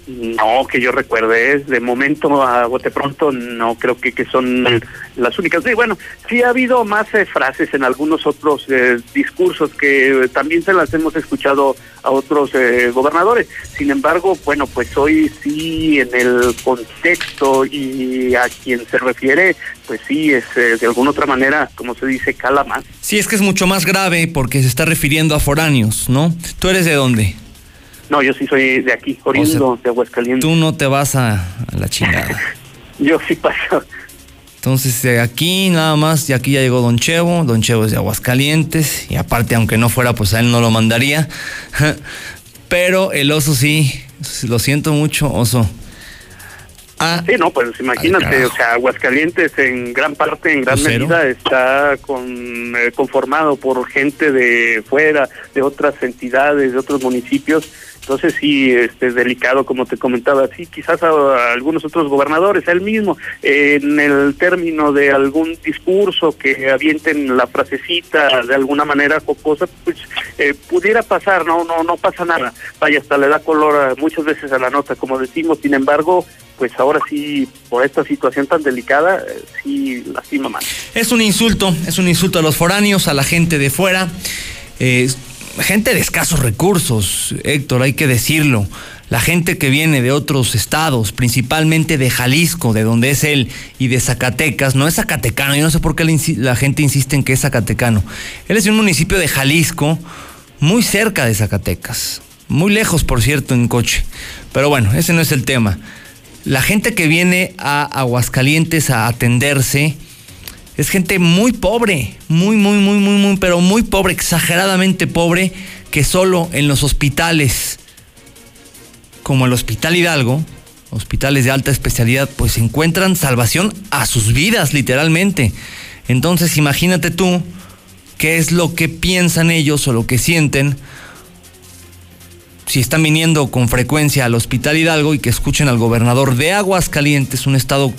No, que yo recuerde, de momento a bote pronto no creo que, que son las únicas. Sí, bueno, sí ha habido más eh, frases en algunos otros eh, discursos que también se las hemos escuchado a otros eh, gobernadores. Sin embargo, bueno, pues hoy sí en el contexto y a quien se refiere, pues sí es de alguna otra manera, como se dice, cala más.
Sí, es que es mucho más grave porque se está refiriendo a foráneos, ¿no? ¿Tú eres de dónde?
No, yo sí soy de aquí, oriundo de Aguascalientes.
Tú no te vas a, la chingada.
yo sí paso.
Entonces, de aquí nada más, y aquí ya llegó Don Chevo. Don Chevo es de Aguascalientes, y aparte, aunque no fuera, pues a él no lo mandaría. Pero el oso sí, lo siento mucho, oso.
Ah, sí, no, pues imagínate, o sea, Aguascalientes en gran parte, en gran medida, está con, eh, conformado por gente de fuera, de otras entidades, de otros municipios entonces sí, este delicado, como te comentaba, sí, quizás a, algunos otros gobernadores, él mismo, en el término de algún discurso que avienten la frasecita de alguna manera jocosa, pues eh, pudiera pasar, no, no, no pasa nada. Vaya, hasta le da color muchas veces a la nota, como decimos. Sin embargo, pues ahora sí, por esta situación tan delicada, eh, sí lastima más.
Es un insulto, es un insulto a los foráneos, a la gente de fuera. Gente de escasos recursos, Héctor, hay que decirlo. La gente que viene de otros estados, principalmente de Jalisco, de donde es él, y de Zacatecas, no es zacatecano, yo no sé por qué la gente insiste en que es zacatecano. Él es de un municipio de Jalisco, muy cerca de Zacatecas, muy lejos, por cierto, en coche. Pero bueno, ese no es el tema. La gente que viene a Aguascalientes a atenderse, es gente muy pobre, muy, muy, muy, muy, muy, pero muy pobre, exageradamente pobre, que solo en los hospitales, como el Hospital Hidalgo, hospitales de alta especialidad, pues encuentran salvación a sus vidas, literalmente. Entonces, imagínate tú qué es lo que piensan ellos o lo que sienten si están viniendo con frecuencia al Hospital Hidalgo y que escuchen al gobernador de Aguascalientes, un estado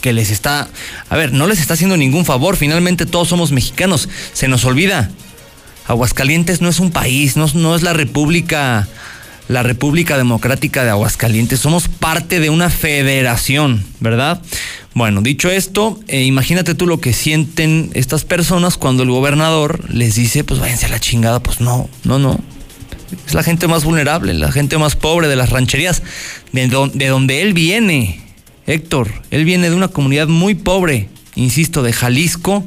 que les está, a ver, no les está haciendo ningún favor, finalmente todos somos mexicanos, se nos olvida. Aguascalientes no es un país, no, es la República, la República Democrática de Aguascalientes, somos parte de una federación, ¿verdad? Bueno, dicho esto, eh, imagínate tú lo que sienten estas personas cuando el gobernador les dice, pues váyanse a la chingada, pues no, no, no. Es la gente más vulnerable, la gente más pobre de las rancherías, de, de donde él viene, Héctor, él viene de una comunidad muy pobre, insisto, de Jalisco.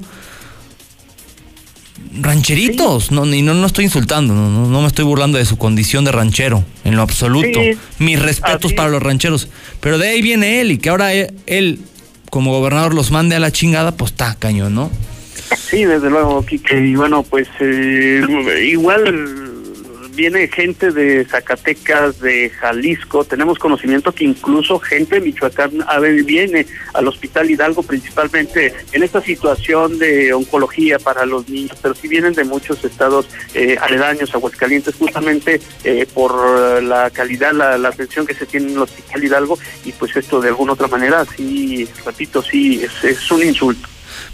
Rancheritos, no, y no, no estoy insultando, no, no, me estoy burlando de su condición de ranchero, en lo absoluto. Mis respetos para los rancheros. Pero de ahí viene él y que ahora él, como gobernador los mande a la chingada, pues está cañón, ¿no?
Sí, desde luego, Quique. Y bueno, pues eh, igual viene gente de Zacatecas, de Jalisco, tenemos conocimiento que incluso gente de Michoacán viene al Hospital Hidalgo principalmente en esta situación de oncología para los niños, pero sí vienen de muchos estados eh, aledaños, Aguascalientes, justamente eh, por la calidad, la, atención que se tiene en el Hospital Hidalgo y pues esto de alguna otra manera, sí, repito, sí, es un insulto.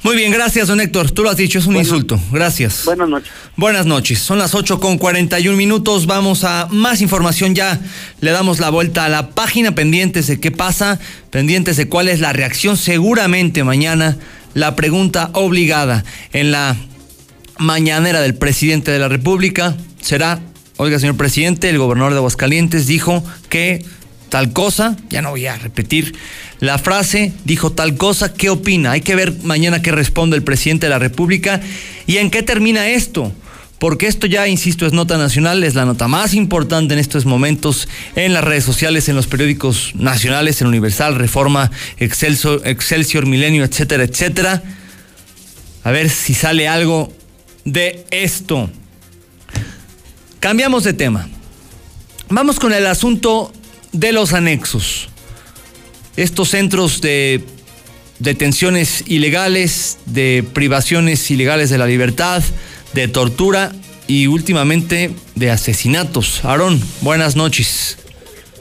Muy bien, gracias, don Héctor. Tú lo has dicho, es un insulto. Gracias.
Buenas noches.
Buenas noches. Son las 8 con 41 minutos. Vamos a más información ya. Le damos la vuelta a la página pendientes de qué pasa, pendientes de cuál es la reacción. Seguramente mañana la pregunta obligada en la mañanera del presidente de la República será, oiga, señor presidente, el gobernador de Aguascalientes dijo que tal cosa, ya no voy a repetir la frase, dijo tal cosa, ¿qué opina? Hay que ver mañana qué responde el presidente de la República y en qué termina esto. Porque esto ya, insisto, es nota nacional, es la nota más importante en estos momentos en las redes sociales, en los periódicos nacionales, en Universal, Reforma, Excelsior, Excelsior Milenio, etcétera, etcétera. A ver si sale algo de esto. Cambiamos de tema. Vamos con el asunto de los anexos. Estos centros de detenciones ilegales, de privaciones ilegales de la libertad, de tortura y últimamente de asesinatos. Aarón, buenas noches.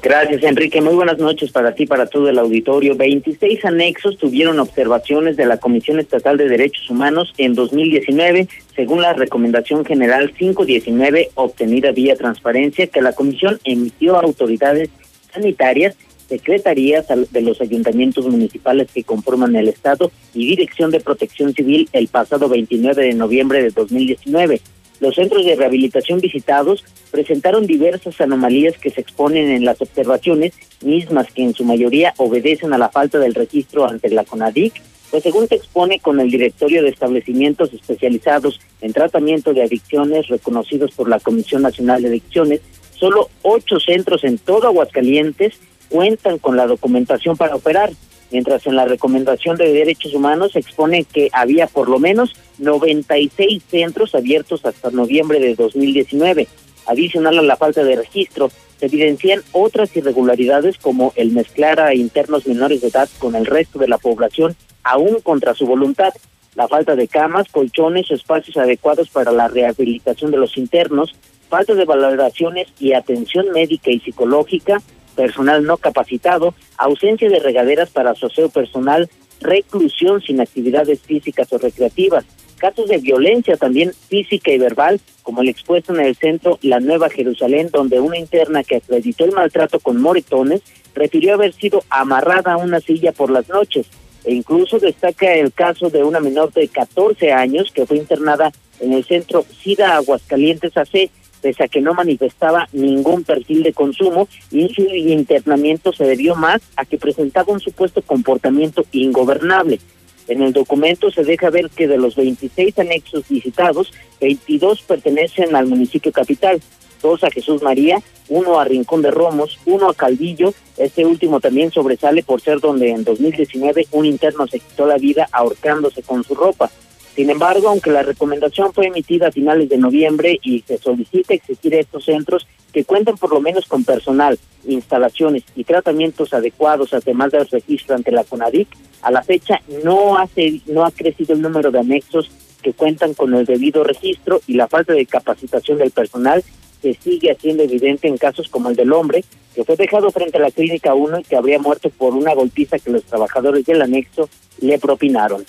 Gracias, Enrique. Muy buenas noches para ti, para todo el auditorio. 26 anexos tuvieron observaciones de la Comisión Estatal de Derechos Humanos en 2019, según la Recomendación General 519 obtenida vía transparencia que la Comisión emitió a autoridades sanitarias, secretarías de los ayuntamientos municipales que conforman el Estado y Dirección de Protección Civil el pasado 29 de noviembre de 2019. Los centros de rehabilitación visitados presentaron diversas anomalías que se exponen en las observaciones, mismas que en su mayoría obedecen a la falta del registro ante la CONADIC, pues según se expone con el directorio de establecimientos especializados en tratamiento de adicciones reconocidos por la Comisión Nacional de Adicciones, Solo ocho centros en todo Aguascalientes cuentan con la documentación para operar, mientras en la recomendación de derechos humanos expone que había por lo menos 96 centros abiertos hasta noviembre de 2019. Adicional a la falta de registro, se evidencian otras irregularidades como el mezclar a internos menores de edad con el resto de la población aún contra su voluntad, la falta de camas, colchones o espacios adecuados para la rehabilitación de los internos, falta de valoraciones y atención médica y psicológica, personal no capacitado, ausencia de regaderas para asociado personal, reclusión sin actividades físicas o recreativas, casos de violencia también física y verbal, como el expuesto en el centro La Nueva Jerusalén, donde una interna que acreditó el maltrato con moretones refirió haber sido amarrada a una silla por las noches. E incluso destaca el caso de una menor de 14 años que fue internada en el centro SIDA Aguascalientes AC, pese a que no manifestaba ningún perfil de consumo y su internamiento se debió más a que presentaba un supuesto comportamiento ingobernable. En el documento se deja ver que de los 26 anexos visitados, 22 pertenecen al municipio capital, dos a Jesús María, uno a Rincón de Romos, uno a Calvillo, este último también sobresale por ser donde en 2019 un interno se quitó la vida ahorcándose con su ropa. Sin embargo, aunque la recomendación fue emitida a finales de noviembre y se solicita exigir a estos centros que cuenten por lo menos con personal, instalaciones y tratamientos adecuados, además del registro ante la CONADIC, a la fecha no, hace, no ha crecido el número de anexos que cuentan con el debido registro y la falta de capacitación del personal se sigue haciendo evidente en casos como el del hombre, que fue dejado frente a la clínica 1 y que habría muerto por una golpiza que los trabajadores del anexo le propinaron.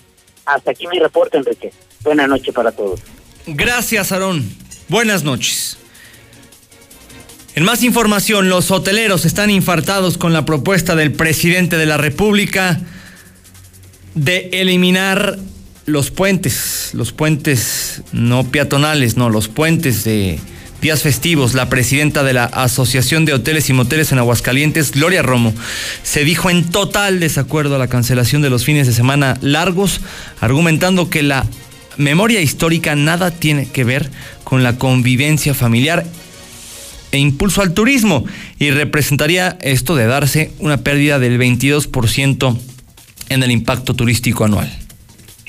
Hasta aquí mi reporte, Enrique. Buenas noches para todos.
Gracias, Aarón. Buenas noches. En más información, los hoteleros están infartados con la propuesta del presidente de la República de eliminar los puentes, los puentes no peatonales, no, los puentes de días festivos, la presidenta de la Asociación de Hoteles y Moteles en Aguascalientes, Gloria Romo, se dijo en total desacuerdo a la cancelación de los fines de semana largos, argumentando que la memoria histórica nada tiene que ver con la convivencia familiar e impulso al turismo y representaría esto de darse una pérdida del 22% en el impacto turístico anual.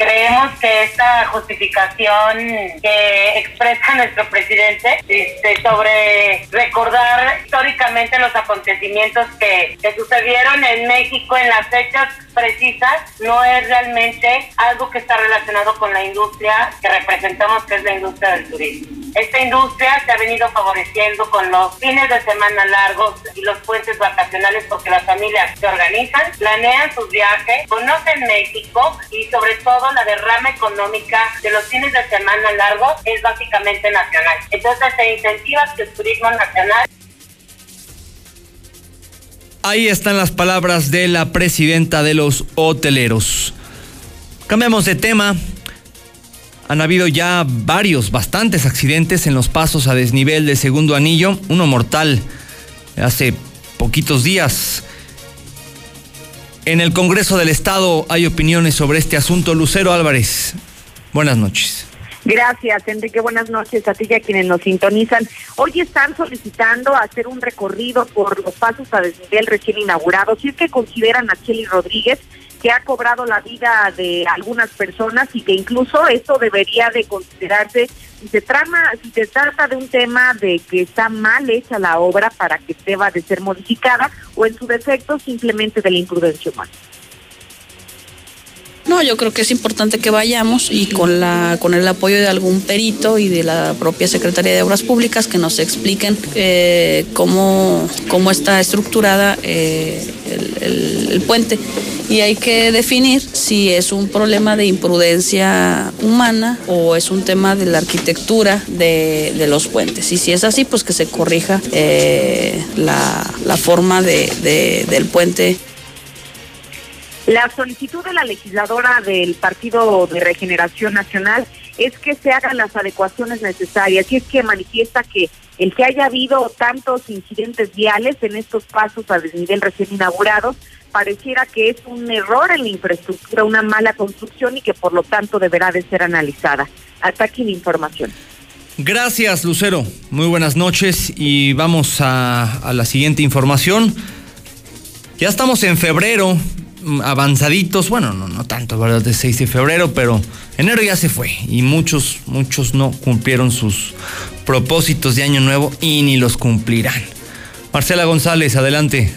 Creemos que esta justificación que expresa nuestro presidente este, sobre recordar históricamente los acontecimientos que, que sucedieron en México en las fechas precisas no es realmente algo que está relacionado con la industria que representamos, que es la industria del turismo. Esta industria se ha venido favoreciendo con los fines de semana largos y los puentes vacacionales porque las familias se organizan, planean sus viajes, conocen México y sobre todo la derrama económica de los fines de semana largos es básicamente nacional. Entonces se incentiva el turismo nacional
Ahí están las palabras de la presidenta de los hoteleros. Cambiamos de tema. Han habido ya varios, bastantes accidentes en los pasos a desnivel del segundo anillo, uno mortal hace poquitos días. En el Congreso del Estado hay opiniones sobre este asunto. Lucero Álvarez, buenas noches.
Gracias, Enrique. Buenas noches a ti y a quienes nos sintonizan. Hoy están solicitando hacer un recorrido por los pasos a desnivel recién inaugurados. Si es que consideran a Chely Rodríguez que ha cobrado la vida de algunas personas y que incluso esto debería de considerarse si se trama, si trata de un tema de que está mal hecha la obra para que deba de ser modificada o en su defecto simplemente de la imprudencia humana.
No, yo creo que es importante que vayamos y con la con el apoyo de algún perito y de la propia Secretaría de Obras Públicas que nos expliquen eh, cómo, cómo está estructurada eh, el, el, puente. Y hay que definir si es un problema de imprudencia humana o es un tema de la arquitectura de, de los puentes. Y si es así, pues que se corrija eh, la, la, forma de, de, del puente.
La solicitud de la legisladora del Partido de Regeneración Nacional es que se hagan las adecuaciones necesarias y es que manifiesta que el que haya habido tantos incidentes viales en estos pasos a desnivel recién inaugurados pareciera que es un error en la infraestructura, una mala construcción y que por lo tanto deberá de ser analizada. Hasta aquí la información.
Gracias, Lucero. Muy buenas noches y vamos a, a la siguiente información. Ya estamos en febrero, avanzaditos, bueno, no, no tanto, ¿verdad? De 6 de febrero, pero enero ya se fue y muchos, muchos no cumplieron sus propósitos de año nuevo y ni los cumplirán. Marcela González, adelante.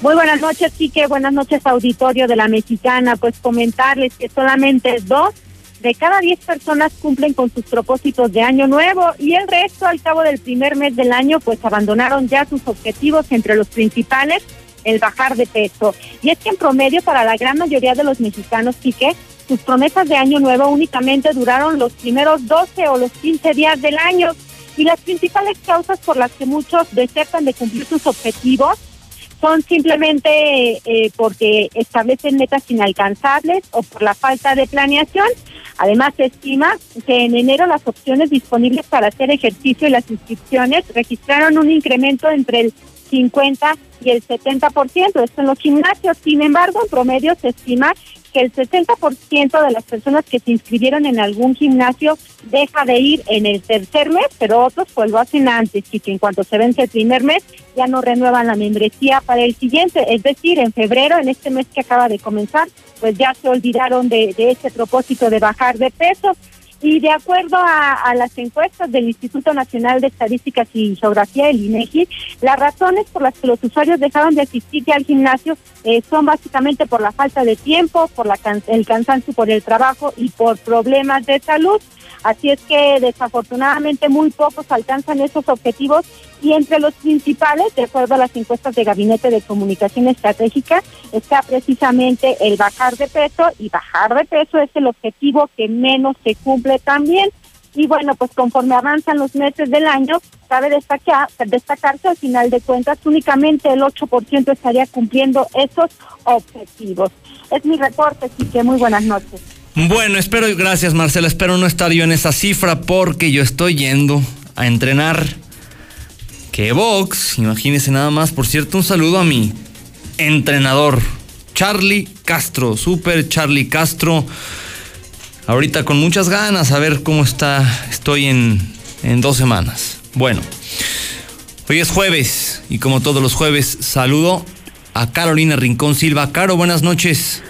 Muy buenas noches, Quique. Buenas noches, auditorio de la Mexicana. Pues comentarles que solamente dos de cada diez personas cumplen con sus propósitos de año nuevo y el resto al cabo del primer mes del año pues abandonaron ya sus objetivos entre los principales el bajar de peso. Y es que en promedio para la gran mayoría de los mexicanos, Quique, sus promesas de año nuevo únicamente duraron los primeros 12 o los 15 días del año. Y las principales causas por las que muchos desertan de cumplir sus objetivos son simplemente eh, porque establecen metas inalcanzables o por la falta de planeación. Además, se estima que en enero las opciones disponibles para hacer ejercicio y las inscripciones registraron un incremento entre el 50 y el 70%, esto en los gimnasios. Sin embargo, en promedio se estima que el 60% de las personas que se inscribieron en algún gimnasio deja de ir en el tercer mes, pero otros pues lo hacen antes y que en cuanto se vence el primer mes ya no renuevan la membresía para el siguiente, es decir, en febrero, en este mes que acaba de comenzar, pues ya se olvidaron de, de ese propósito de bajar de peso. Y de acuerdo a, las encuestas del Instituto Nacional de Estadísticas y Geografía, el INEGI, las razones por las que los usuarios dejaron de asistir ya al gimnasio eh, son básicamente por la falta de tiempo, por la can el cansancio por el trabajo y por problemas de salud. Así es que desafortunadamente muy pocos alcanzan esos objetivos y entre los principales, de acuerdo a las encuestas de Gabinete de Comunicación Estratégica, está precisamente el bajar de peso y bajar de peso es el objetivo que menos se cumple también. Y bueno, pues conforme avanzan los meses del año, cabe destacar, destacarse al final de cuentas únicamente el 8% estaría cumpliendo esos objetivos. Es mi reporte, así que muy buenas noches.
Bueno, espero, gracias Marcela, espero no estar yo en esa cifra porque yo estoy yendo a entrenar. Que box, imagínense nada más. Por cierto, un saludo a mi entrenador, Charlie Castro, super Charlie Castro. Ahorita con muchas ganas a ver cómo está, estoy en, en dos semanas. Bueno, hoy es jueves y como todos los jueves saludo
a Carolina Rincón Silva. Caro, buenas noches.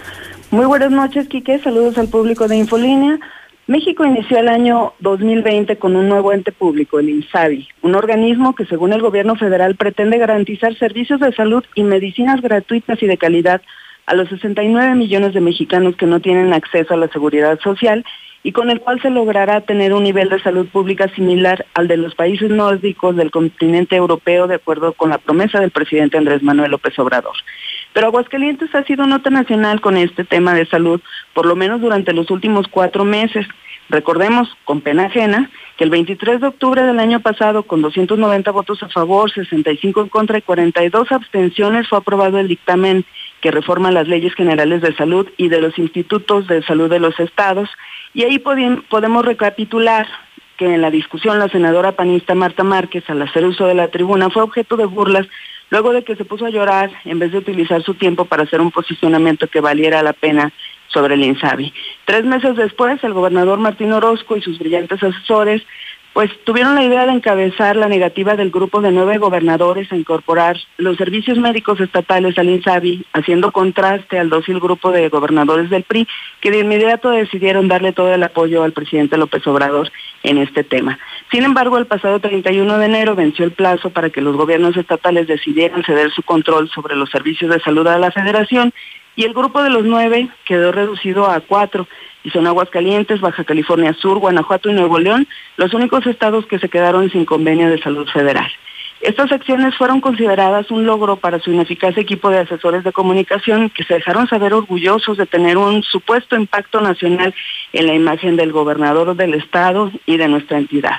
Muy buenas noches, Quique. Saludos al público de Infolínea. México inició el año 2020 con un nuevo ente público, el INSABI, un organismo que según el gobierno federal pretende garantizar servicios de salud y medicinas gratuitas y de calidad a los 69 millones de mexicanos que no tienen acceso a la seguridad social y con el cual se logrará tener un nivel de salud pública similar al de los países nórdicos del continente europeo, de acuerdo con la promesa del presidente Andrés Manuel López Obrador. Pero Aguascalientes ha sido nota nacional con este tema de salud, por lo menos durante los últimos cuatro meses. Recordemos, con pena ajena, que el 23 de octubre del año pasado, con 290 votos a favor, 65 en contra y 42 abstenciones, fue aprobado el dictamen que reforma las leyes generales de salud y de los institutos de salud de los estados. Y ahí podemos recapitular que en la discusión la senadora panista Marta Márquez, al hacer uso de la tribuna, fue objeto de burlas luego de que se puso a llorar en vez de utilizar su tiempo para hacer un posicionamiento que valiera la pena sobre el INSABI. Tres meses después, el gobernador Martín Orozco y sus brillantes asesores pues tuvieron la idea de encabezar la negativa del grupo de nueve gobernadores a incorporar los servicios médicos estatales al INSABI, haciendo contraste al dócil grupo de gobernadores del PRI, que de inmediato decidieron darle todo el apoyo al presidente López Obrador en este tema. Sin embargo, el pasado 31 de enero venció el plazo para que los gobiernos estatales decidieran ceder su control sobre los servicios de salud a la federación y el grupo de los nueve quedó reducido a cuatro y son Aguascalientes, Baja California Sur, Guanajuato y Nuevo León los únicos estados que se quedaron sin convenio de salud federal. Estas acciones fueron consideradas un logro para su ineficaz equipo de asesores de comunicación que se dejaron saber orgullosos de tener un supuesto impacto nacional en la imagen del gobernador del estado y de nuestra entidad.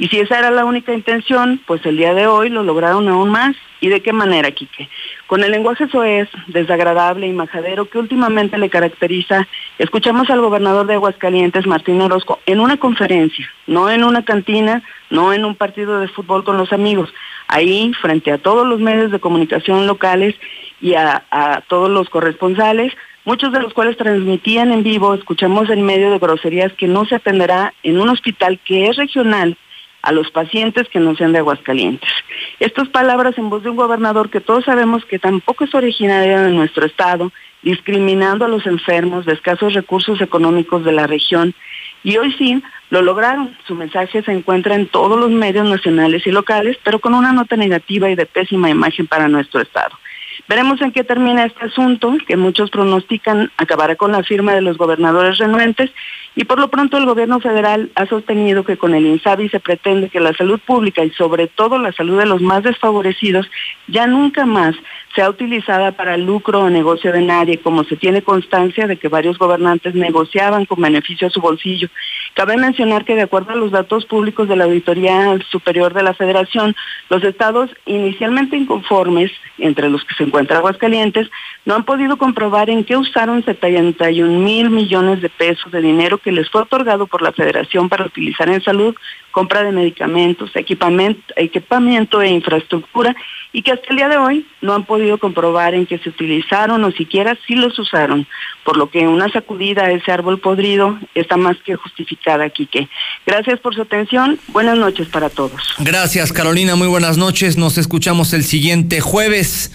Y si esa era la única intención, pues el día de hoy lo lograron aún más. ¿Y de qué manera, Quique? Con el lenguaje soez, desagradable y majadero que últimamente le caracteriza, escuchamos al gobernador de Aguascalientes, Martín Orozco, en una conferencia, no en una cantina, no en un partido de fútbol con los amigos, ahí frente a todos los medios de comunicación locales y a, todos los corresponsales, muchos de los cuales transmitían en vivo, escuchamos en medio de groserías que no se atenderá en un hospital que es regional a los pacientes que no sean de Aguascalientes. Estas palabras en voz de un gobernador que todos sabemos que tampoco es originario de nuestro estado, discriminando a los enfermos de escasos recursos económicos de la región, y hoy sí lo lograron. Su mensaje se encuentra en todos los medios nacionales y locales, pero con una nota negativa y de pésima imagen para nuestro Estado. Veremos en qué termina este asunto, que muchos pronostican acabará con la firma de los gobernadores renuentes y por lo pronto el gobierno federal ha sostenido que con el INSABI se pretende que la salud pública y sobre todo la salud de los más desfavorecidos ya nunca más sea utilizada para lucro o negocio de nadie, como se tiene constancia de que varios gobernantes negociaban con beneficio a su bolsillo. Cabe mencionar que de acuerdo a los datos públicos de la Auditoría Superior de la Federación, los estados inicialmente inconformes, entre los que se encuentra Aguascalientes, no han podido comprobar en qué usaron 71 mil millones de pesos de dinero que les fue otorgado por la Federación para utilizar en salud, compra de medicamentos, equipamiento, equipamiento e infraestructura y que hasta el día de hoy no han podido comprobar en qué se utilizaron o siquiera si los usaron, por lo que una sacudida a ese árbol podrido está más que justificada, Quique. Gracias por su atención, buenas noches para todos.
Gracias Carolina, muy buenas noches, nos escuchamos el siguiente jueves.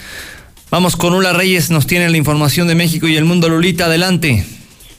Vamos con Ula Reyes, nos tiene la información de México y el mundo. Lulita, adelante.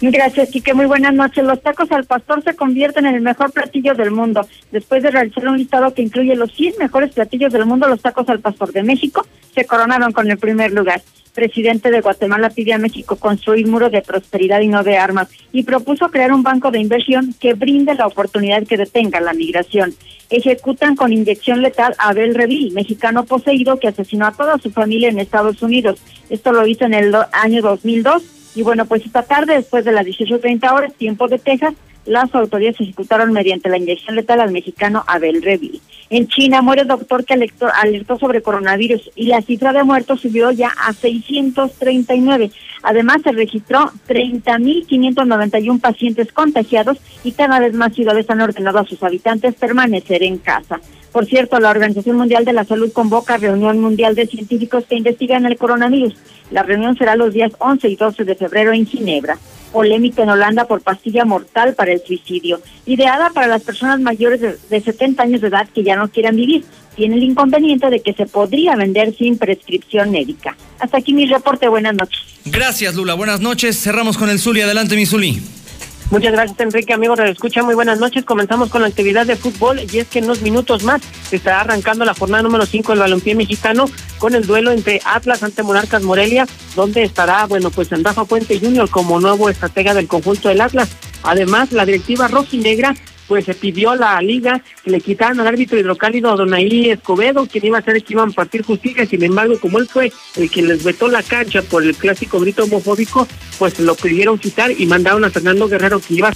Gracias, Quique. Muy buenas noches. Los tacos al pastor se convierten en el mejor platillo del mundo. Después de realizar un listado que incluye los 100 mejores platillos del mundo, los tacos al pastor de México se coronaron con el primer lugar. Presidente de Guatemala pide a México construir muro de prosperidad y no de armas y propuso crear un banco de inversión que brinde la oportunidad que detenga la migración. Ejecutan con inyección letal a Abel Revil, mexicano poseído que asesinó a toda su familia en Estados Unidos. Esto lo hizo en el año 2002 y bueno, pues esta tarde, después de las 18.30 horas, tiempo de Texas, las autoridades ejecutaron mediante la inyección letal al mexicano Abel Revy. En China muere el doctor que alertó, alertó, sobre coronavirus y la cifra de muertos subió ya a 639. Además, se registró 30.591 pacientes contagiados y cada vez más ciudades han ordenado a sus habitantes permanecer en casa. Por cierto, la Organización Mundial de la Salud convoca reunión mundial de científicos que investigan el coronavirus. La reunión será los días 11 y 12 de febrero en Ginebra. Polémica en Holanda por pastilla mortal para el suicidio, ideada para las personas mayores de, 70 años de edad que ya no quieran vivir. tiene el inconveniente de que se podría vender sin prescripción médica. Hasta aquí mi reporte, buenas noches.
Gracias, Lula. Buenas noches. Cerramos con el Zuli. Adelante, mi Zuli.
Muchas gracias, Enrique. Amigos Escucha, muy buenas noches. Comenzamos con la actividad de fútbol y es que en unos minutos más se estará arrancando la jornada número 5 del balompié mexicano con el duelo entre Atlas ante Monarcas Morelia, donde estará, bueno, pues Rafa Puente Junior como nuevo estratega del conjunto del Atlas. Además, la directiva rojinegra pues se pidió a la liga que le quitaran al árbitro hidrocálido Donaí Escobedo, quien iba a ser el que iba a impartir justicia, sin embargo, como él fue el que les vetó la cancha por el clásico grito homofóbico, pues lo pidieron quitar y mandaron a Fernando Guerrero que iba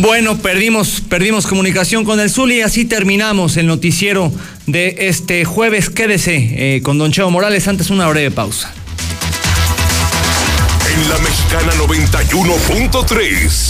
Bueno, perdimos, perdimos comunicación con el Zuli y así terminamos el noticiero de este jueves. Quédese eh, con Don Cheo Morales. Antes una breve pausa
la Mexicana 91.3.